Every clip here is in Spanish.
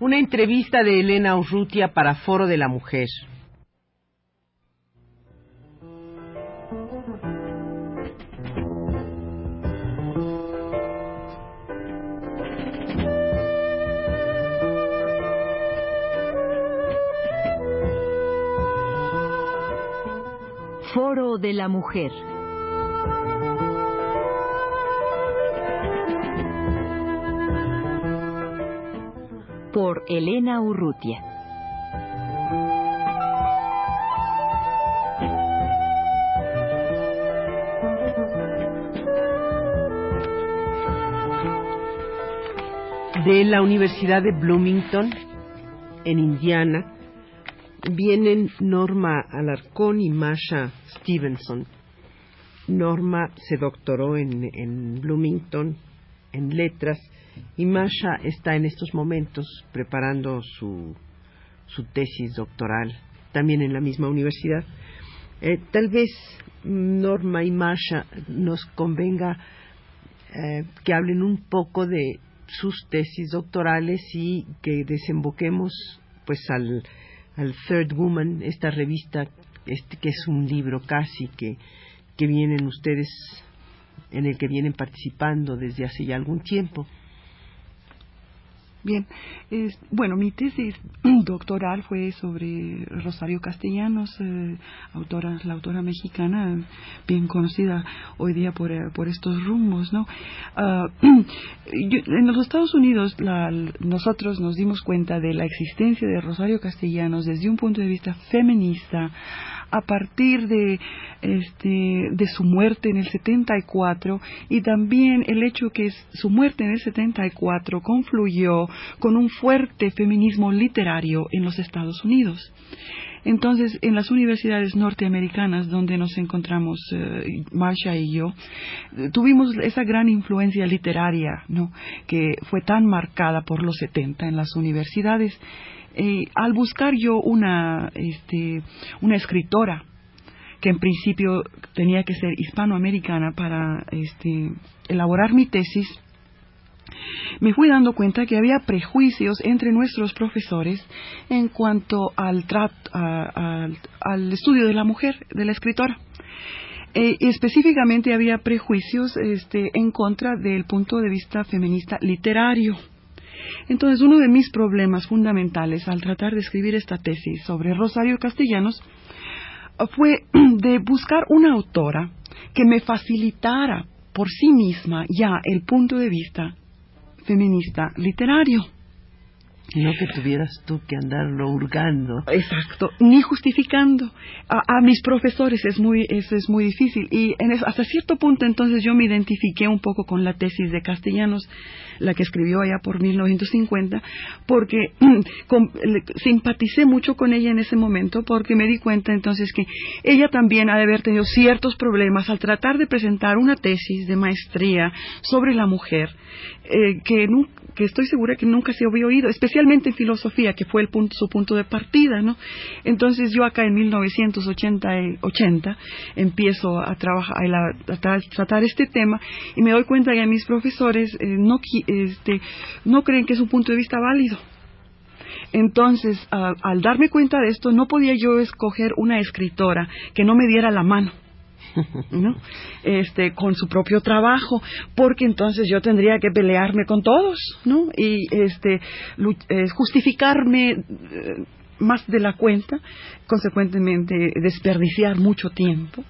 Una entrevista de Elena Urrutia para Foro de la Mujer. Foro de la Mujer. Por Elena Urrutia. De la Universidad de Bloomington, en Indiana, vienen Norma Alarcón y Masha Stevenson. Norma se doctoró en, Bloomington en letras y Masha está en estos momentos preparando su, su tesis doctoral también en la misma universidad. Eh, tal vez Norma y Masha nos convenga eh, que hablen un poco de sus tesis doctorales y que desemboquemos pues al, al Third Woman, esta revista este, que es un libro casi que, que vienen ustedes, en el que vienen participando desde hace ya algún tiempo. Bien, bueno, mi tesis doctoral fue sobre Rosario Castellanos, eh, autora, la autora mexicana, bien conocida hoy día por, eh, por estos rumbos, ¿no? Ah, en los Estados Unidos, nosotros nos dimos cuenta de la existencia de Rosario Castellanos desde un punto de vista feminista a partir de, este, de su muerte en el 74 y también el hecho que su muerte en el 74 confluyó con un fuerte feminismo literario en los Estados Unidos. Entonces, en las universidades norteamericanas donde nos encontramos, eh, Marsha y yo, tuvimos esa gran influencia literaria, ¿no? Que fue tan marcada por los 70 en las universidades eh, al buscar yo una, este, una escritora que en principio tenía que ser hispanoamericana para este, elaborar mi tesis, me fui dando cuenta que había prejuicios entre nuestros profesores en cuanto al, al estudio de la mujer, de la escritora. Eh, específicamente había prejuicios este, en contra del punto de vista feminista literario. Entonces, uno de mis problemas fundamentales al tratar de escribir esta tesis sobre Rosario Castellanos fue de buscar una autora que me facilitara por sí misma ya el punto de vista feminista literario. No que tuvieras tú que andarlo hurgando. Exacto, ni justificando. A, mis profesores es muy, eso es muy difícil. Y en hasta cierto punto entonces yo me identifiqué un poco con la tesis de Castellanos la que escribió allá por 1950, porque simpaticé mucho con ella en ese momento, porque me di cuenta entonces que ella también ha de haber tenido ciertos problemas al tratar de presentar una tesis de maestría sobre la mujer, eh, que, que estoy segura que nunca se había oído, especialmente en filosofía, que fue el punto, su punto de partida, ¿no? Entonces yo acá en 1980 80, empiezo a trabajar, tratar este tema y me doy cuenta que mis profesores eh, no, este, creen que es un punto de vista válido. Entonces, al darme cuenta de esto, no podía yo escoger una escritora que no me diera la mano. ¿no? Este, con su propio trabajo, porque entonces yo tendría que pelearme con todos, ¿no? Y este, eh, justificarme eh, más de la cuenta, consecuentemente desperdiciar mucho tiempo.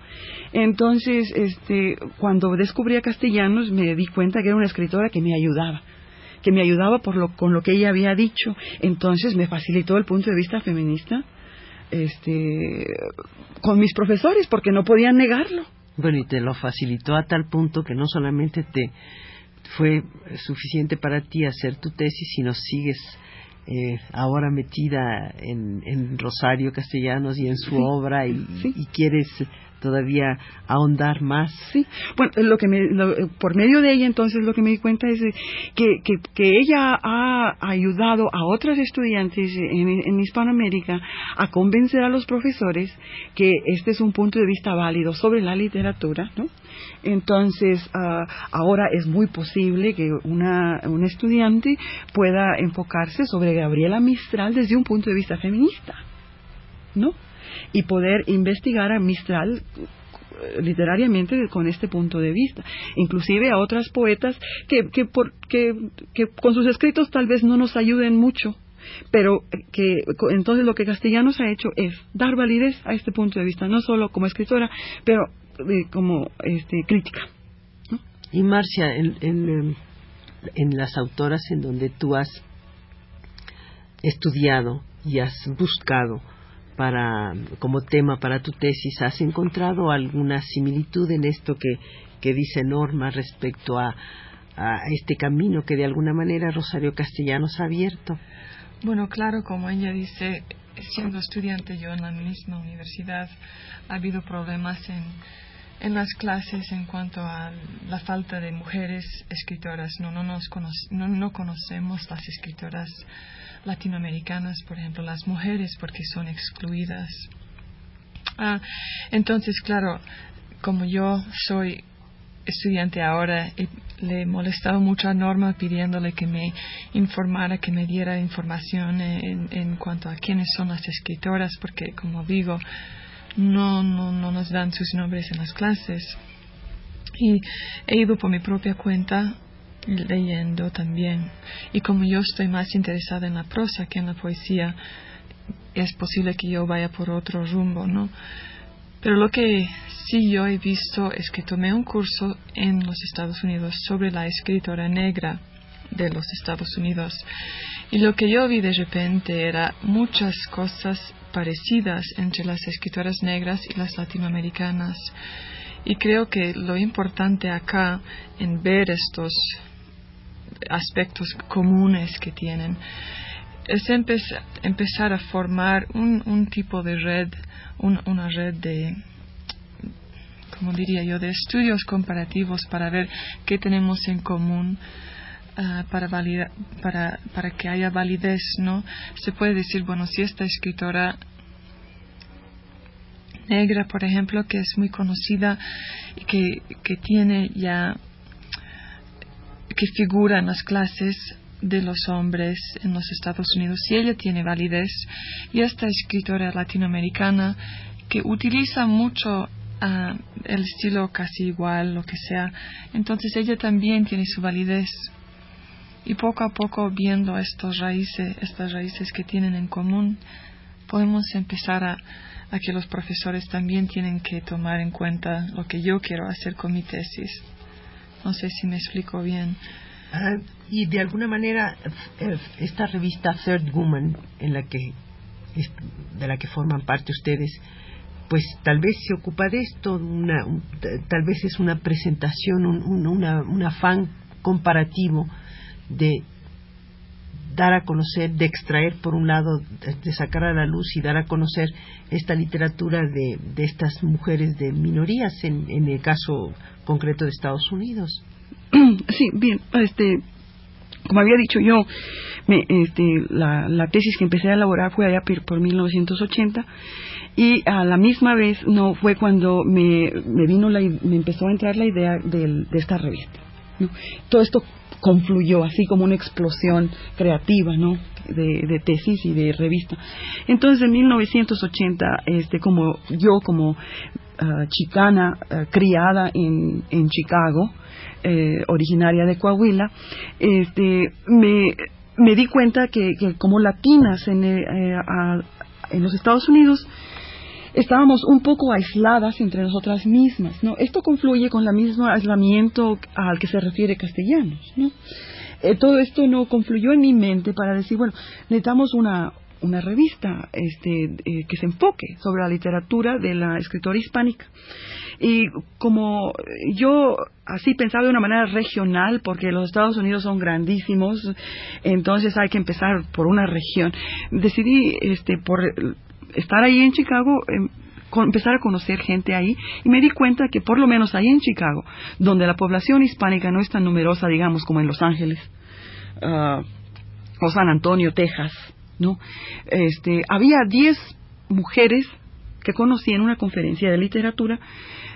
Entonces, este, cuando descubrí a Castellanos, me di cuenta que era una escritora que me ayudaba que me ayudaba por lo, con lo que ella había dicho. Entonces me facilitó el punto de vista feminista este, con mis profesores porque no podían negarlo. Bueno, y te lo facilitó a tal punto que no solamente te fue suficiente para ti hacer tu tesis, sino sigues eh, ahora metida en, Rosario Castellanos y en su obra y, quieres todavía ahondar más. Sí, bueno, lo que me, por medio de ella entonces lo que me di cuenta es que, que, que ella ha ayudado a otras estudiantes en, en, Hispanoamérica a convencer a los profesores que este es un punto de vista válido sobre la literatura, ¿no? Entonces, uh, ahora es muy posible que una, un estudiante pueda enfocarse sobre Gabriela Mistral desde un punto de vista feminista, ¿no? Y poder investigar a Mistral eh, literariamente con este punto de vista, inclusive a otras poetas que, que, por, que, que con sus escritos tal vez no nos ayuden mucho, pero que entonces lo que Castellanos ha hecho es dar validez a este punto de vista, no solo como escritora, pero eh, como este, crítica. Y Marcia, en, en, en las autoras en donde tú has estudiado y has buscado para como tema para tu tesis has encontrado alguna similitud en esto que, que dice Norma respecto a, a este camino que de alguna manera Rosario Castellanos ha abierto bueno claro como ella dice siendo estudiante yo en la misma universidad ha habido problemas en en las clases en cuanto a la falta de mujeres escritoras. No no nos no, no conocemos las escritoras latinoamericanas, por ejemplo, las mujeres, porque son excluidas. Ah, entonces, claro, como yo soy estudiante ahora, le he molestado mucho a Norma pidiéndole que me informara, que me diera información en, en cuanto a quiénes son las escritoras, porque, como digo, no, no, no nos dan sus nombres en las clases. Y he ido por mi propia cuenta leyendo también. Y como yo estoy más interesada en la prosa que en la poesía, es posible que yo vaya por otro rumbo, ¿no? Pero lo que sí yo he visto es que tomé un curso en los Estados Unidos sobre la escritora negra de los Estados Unidos. Y lo que yo vi de repente era muchas cosas parecidas entre las escritoras negras y las latinoamericanas. Y creo que lo importante acá en ver estos aspectos comunes que tienen. Es empezar a formar un, un tipo de red, una red de, como diría yo, de estudios comparativos para ver qué tenemos en común. Uh, para, para, para que haya validez, ¿no? Se puede decir, bueno, si esta escritora negra, por ejemplo, que es muy conocida y que, que tiene ya que figura en las clases de los hombres en los Estados Unidos, si ella tiene validez, y esta escritora latinoamericana que utiliza mucho ah, el estilo casi igual, lo que sea, entonces ella también tiene su validez. Y poco a poco, viendo raíces, estas raíces que tienen en común, podemos empezar a, a que los profesores también tienen que tomar en cuenta lo que yo quiero hacer con mi tesis. No sé si me explico bien. Ah, y de alguna manera eh, esta revista Third Woman en la que de la que forman parte ustedes pues tal vez se ocupa de esto una, tal vez es una presentación un, una, un afán comparativo de dar a conocer, de extraer por un lado, de sacar a la luz y dar a conocer esta literatura de, de estas mujeres de minorías, en, en, el caso concreto de Estados Unidos. Sí, bien, este, como había dicho yo, me, este, la, la, tesis que empecé a elaborar fue allá por 1980 y a la misma vez no fue cuando me, me vino la, me empezó a entrar la idea de, de esta revista. Todo esto confluyó así como una explosión creativa, ¿no? De, tesis y de revista. Entonces, en 1980, este, como yo como ah, chicana ah, criada en, en Chicago, eh, originaria de Coahuila, este, me, me di cuenta que, que como latinas en, eh, en los Estados Unidos estábamos un poco aisladas entre nosotras mismas, ¿no? Esto confluye con el mismo aislamiento al que se refiere Castellanos, ¿no? Eh, todo esto no confluyó en mi mente para decir, bueno, necesitamos una, una revista este, eh, que se enfoque sobre la literatura de la escritora hispánica. Y como yo así pensaba de una manera regional, porque los Estados Unidos son grandísimos, entonces hay que empezar por una región. Decidí, este, por estar ahí en Chicago, em, empezar a conocer gente ahí y me di cuenta que por lo menos ahí en Chicago, donde la población hispánica no es tan numerosa, digamos, como en Los Ángeles ah, o San Antonio, Texas, ¿no? Este, había 10 mujeres que conocí en una conferencia de literatura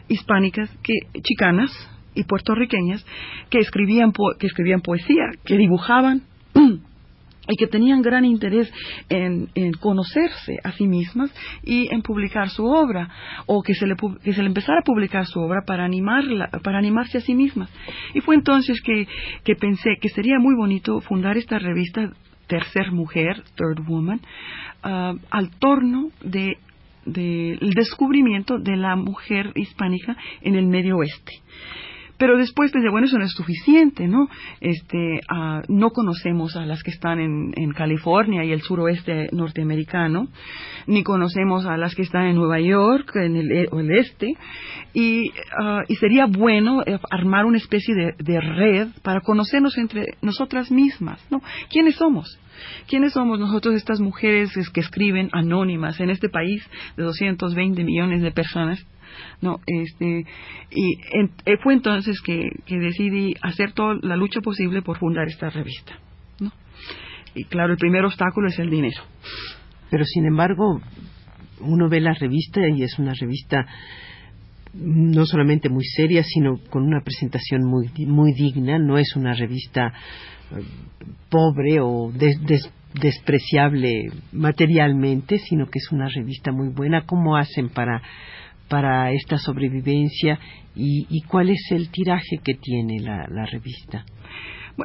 hispánicas, que, chicanas y puertorriqueñas, que escribían, que escribían poesía, que dibujaban y que tenían gran interés en, conocerse a sí mismas y en publicar su obra o que se le, que se le empezara a publicar su obra para animarla para animarse a sí mismas. Y fue entonces que, que pensé que sería muy bonito fundar esta revista Tercer Mujer Third Woman uh, al torno de del descubrimiento de la mujer hispánica en el medio oeste pero después pensé, bueno, eso no es suficiente, ¿no? Este, ah, no conocemos a las que están en, California y el suroeste norteamericano, ni conocemos a las que están en Nueva York, en el, e, el este, y, ah, y, sería bueno eh, armar una especie de red para conocernos entre nosotras mismas, ¿no? ¿Quiénes somos? ¿Quiénes somos nosotros estas mujeres que escriben anónimas en este país de 220 millones de personas? No, este, y eh, fue entonces que, decidí hacer toda la lucha posible por fundar esta revista. ¿no? Y claro, el primer obstáculo es el dinero. Pero sin embargo, uno ve la revista y es una revista no solamente muy seria, sino con una presentación muy, muy digna. No es una revista eh, pobre o despreciable materialmente, sino que es una revista muy buena. ¿Cómo hacen para para esta sobrevivencia y, cuál es el tiraje que tiene la, revista?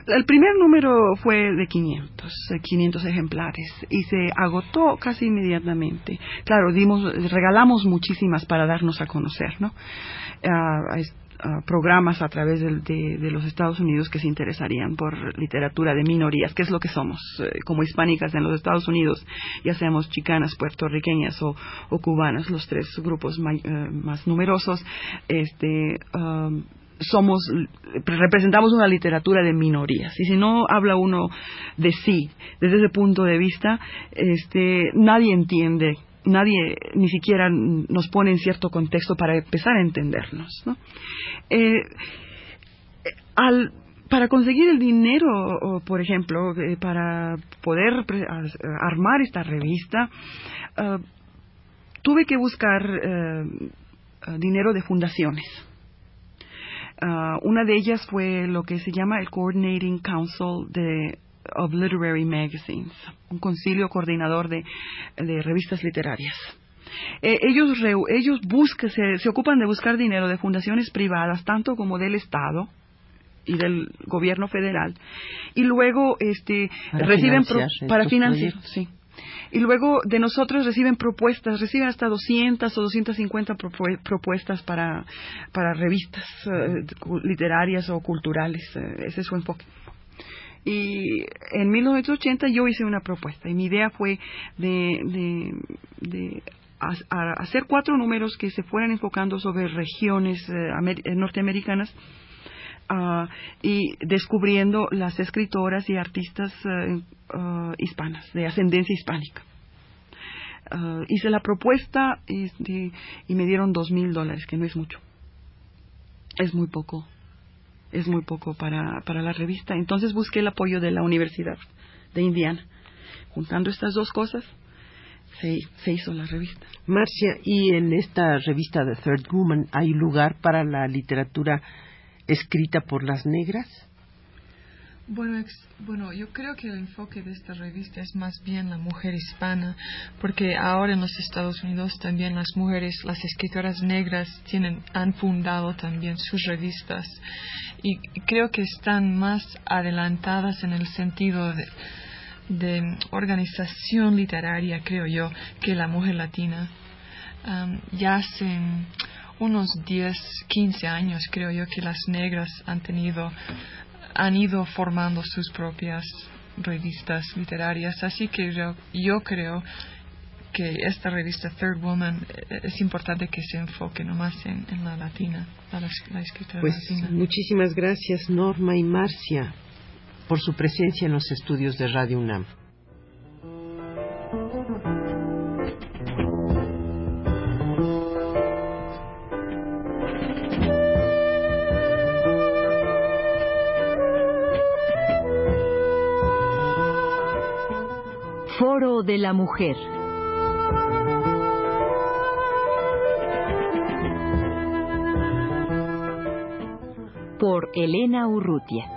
el primer número fue de 500, 500 ejemplares y se agotó casi inmediatamente. Claro, dimos, regalamos muchísimas para darnos a conocer, ¿no? Ah, programas a través de, los Estados Unidos que se interesarían por literatura de minorías, que es lo que somos eh, como hispánicas en los Estados Unidos, ya seamos chicanas, puertorriqueñas o, cubanas, los tres grupos eh, más numerosos, este, um, somos representamos una literatura de minorías. Y si no habla uno de sí desde ese punto de vista este nadie entiende nadie ni siquiera nos pone en cierto contexto para empezar a entendernos. ¿no? Eh, al, para conseguir el dinero, por ejemplo, eh, para poder armar esta revista, eh, tuve que buscar dinero de fundaciones. una de ellas fue lo que se llama el Coordinating Council de of Literary Magazines, un concilio coordinador de, revistas literarias. Eh, ellos ellos buscan, se, ocupan de buscar dinero de fundaciones privadas, tanto como del Estado y del gobierno federal, y luego este, reciben para financiar, sí. Y luego de nosotros reciben propuestas, reciben hasta 200 o 250 propuestas para, para revistas eh, literarias o culturales. Eh, ese es su enfoque. Y en 1980 yo hice una propuesta y mi idea fue de, hacer cuatro números que se fueran enfocando sobre regiones eh, eh, norteamericanas ah, y descubriendo las escritoras y artistas ah, hispanas, de ascendencia hispánica. Ah, hice la propuesta este, y me dieron dos mil dólares, que no es mucho. Es muy poco es muy poco para, para la revista. Entonces busqué el apoyo de la Universidad de Indiana. Juntando estas dos cosas, se, se, hizo la revista. Marcia, ¿y en esta revista de Third Woman hay lugar para la literatura escrita por las negras? Bueno, bueno, yo creo que el enfoque de esta revista es más bien la mujer hispana, porque ahora en los Estados Unidos también las mujeres, las escritoras negras tienen, han fundado también sus revistas y creo que están más adelantadas en el sentido de, organización literaria, creo yo, que la mujer latina. ya hace unos 10, 15 años, creo yo, que las negras han tenido han ido formando sus propias revistas literarias. Así que yo, creo que esta revista Third Woman eh, es importante que se enfoque nomás en, en la latina, la, escritora pues, latina. Muchísimas gracias Norma y Marcia por su presencia en los estudios de Radio UNAM. Mujer. Por Elena Urrutia.